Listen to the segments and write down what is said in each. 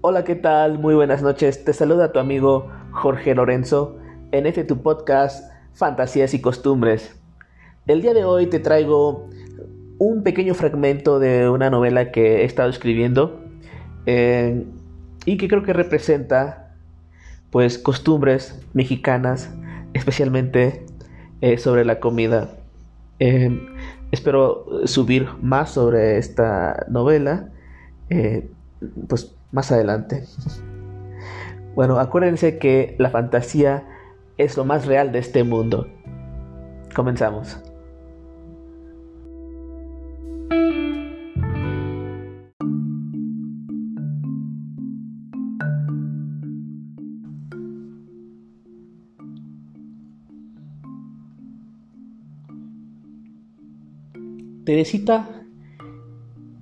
Hola, ¿qué tal? Muy buenas noches. Te saluda tu amigo Jorge Lorenzo en este tu podcast Fantasías y Costumbres. El día de hoy te traigo un pequeño fragmento de una novela que he estado escribiendo eh, y que creo que representa pues costumbres mexicanas, especialmente eh, sobre la comida. Eh, espero subir más sobre esta novela pues más adelante. Bueno, acuérdense que la fantasía es lo más real de este mundo. Comenzamos. Teresita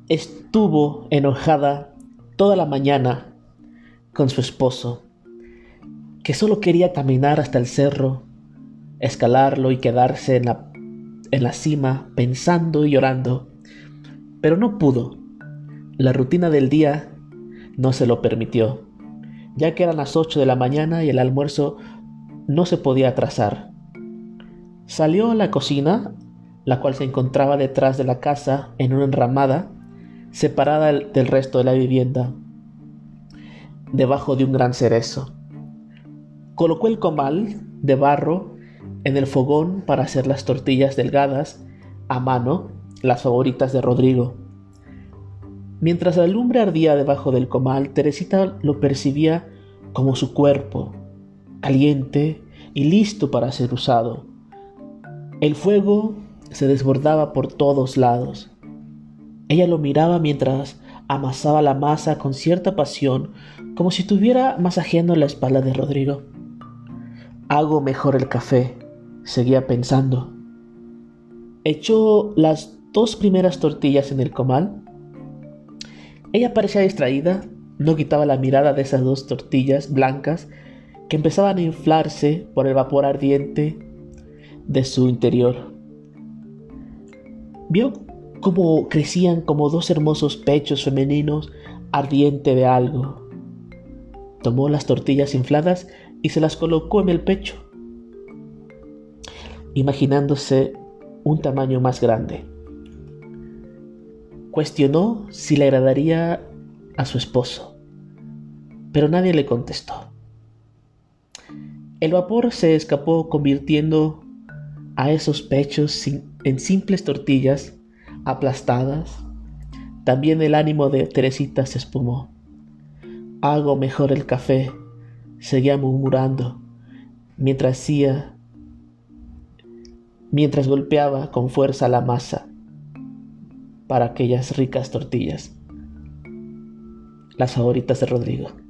estuvo enojada toda la mañana con su esposo, que solo quería caminar hasta el cerro, escalarlo y quedarse en la, en la cima pensando y llorando, pero no pudo. La rutina del día no se lo permitió, ya que eran las 8 de la mañana y el almuerzo no se podía atrasar. Salió a la cocina, la cual se encontraba detrás de la casa en una enramada, separada del resto de la vivienda, debajo de un gran cerezo. Colocó el comal de barro en el fogón para hacer las tortillas delgadas a mano, las favoritas de Rodrigo. Mientras la lumbre ardía debajo del comal, Teresita lo percibía como su cuerpo, caliente y listo para ser usado. El fuego se desbordaba por todos lados. Ella lo miraba mientras amasaba la masa con cierta pasión, como si estuviera masajeando la espalda de Rodrigo. Hago mejor el café, seguía pensando. Echó las dos primeras tortillas en el comal. Ella parecía distraída, no quitaba la mirada de esas dos tortillas blancas que empezaban a inflarse por el vapor ardiente de su interior. Vio cómo crecían como dos hermosos pechos femeninos ardiente de algo. Tomó las tortillas infladas y se las colocó en el pecho, imaginándose un tamaño más grande. Cuestionó si le agradaría a su esposo, pero nadie le contestó. El vapor se escapó convirtiendo a esos pechos en simples tortillas aplastadas. También el ánimo de Teresita se espumó. Hago mejor el café, seguía murmurando, mientras hacía, mientras golpeaba con fuerza la masa para aquellas ricas tortillas, las favoritas de Rodrigo.